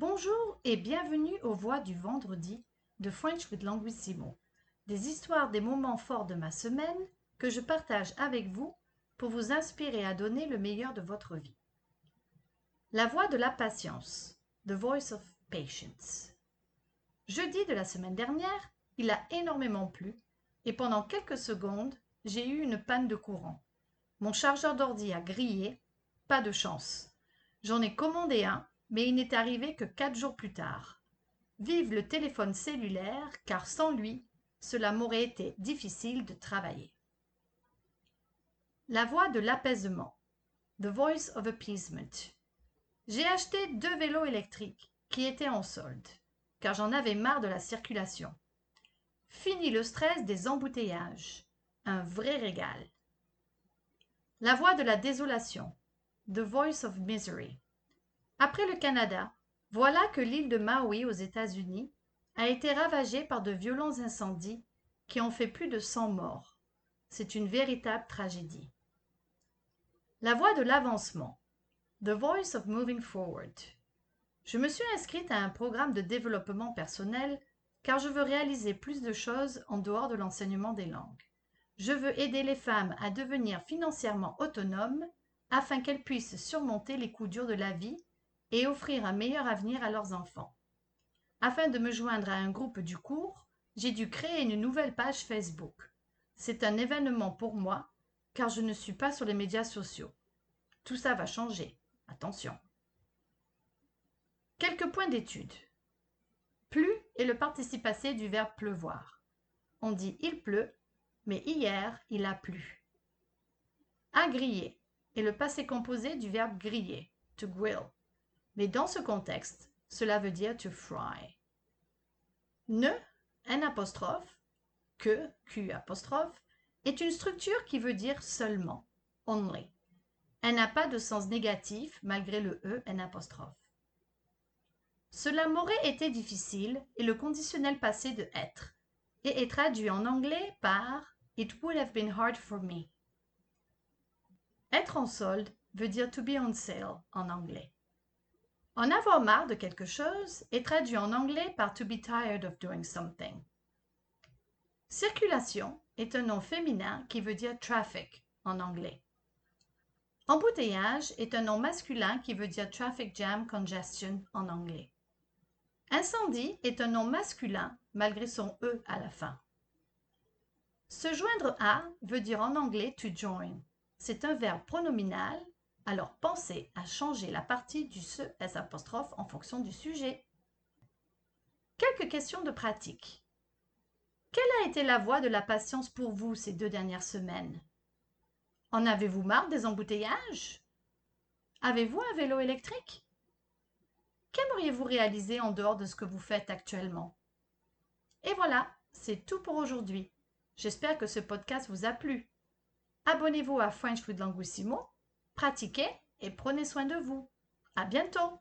Bonjour et bienvenue aux Voix du vendredi de French with Languissimo, des histoires des moments forts de ma semaine que je partage avec vous pour vous inspirer à donner le meilleur de votre vie. La voix de la patience, The Voice of Patience. Jeudi de la semaine dernière, il a énormément plu et pendant quelques secondes, j'ai eu une panne de courant. Mon chargeur d'ordi a grillé, pas de chance. J'en ai commandé un, mais il n'est arrivé que quatre jours plus tard. Vive le téléphone cellulaire, car sans lui, cela m'aurait été difficile de travailler. La voix de l'apaisement. The Voice of Appeasement. J'ai acheté deux vélos électriques qui étaient en solde, car j'en avais marre de la circulation. Fini le stress des embouteillages. Un vrai régal. La voix de la désolation. The Voice of Misery. Après le Canada, voilà que l'île de Maui aux États-Unis a été ravagée par de violents incendies qui ont fait plus de 100 morts. C'est une véritable tragédie. La voie de l'avancement. The Voice of Moving Forward. Je me suis inscrite à un programme de développement personnel car je veux réaliser plus de choses en dehors de l'enseignement des langues. Je veux aider les femmes à devenir financièrement autonomes afin qu'elles puissent surmonter les coups durs de la vie et offrir un meilleur avenir à leurs enfants. Afin de me joindre à un groupe du cours, j'ai dû créer une nouvelle page Facebook. C'est un événement pour moi, car je ne suis pas sur les médias sociaux. Tout ça va changer. Attention. Quelques points d'étude. Plus est le participe passé du verbe pleuvoir. On dit il pleut, mais hier il a plu. À griller est le passé composé du verbe griller, to grill. Mais dans ce contexte, cela veut dire to fry. Ne, n que, q est une structure qui veut dire seulement, only. Elle n'a pas de sens négatif malgré le e n. Cela m'aurait été difficile est le conditionnel passé de être et est traduit en anglais par It would have been hard for me. Être en solde veut dire to be on sale en anglais. En avoir marre de quelque chose est traduit en anglais par to be tired of doing something. Circulation est un nom féminin qui veut dire traffic en anglais. Embouteillage est un nom masculin qui veut dire traffic jam congestion en anglais. Incendie est un nom masculin malgré son E à la fin. Se joindre à veut dire en anglais to join. C'est un verbe pronominal alors pensez à changer la partie du se s en fonction du sujet. Quelques questions de pratique. Quelle a été la voie de la patience pour vous ces deux dernières semaines? En avez-vous marre des embouteillages? Avez-vous un vélo électrique? Qu'aimeriez-vous réaliser en dehors de ce que vous faites actuellement? Et voilà, c'est tout pour aujourd'hui. J'espère que ce podcast vous a plu. Abonnez-vous à French with Languissimo pratiquez et prenez soin de vous. À bientôt!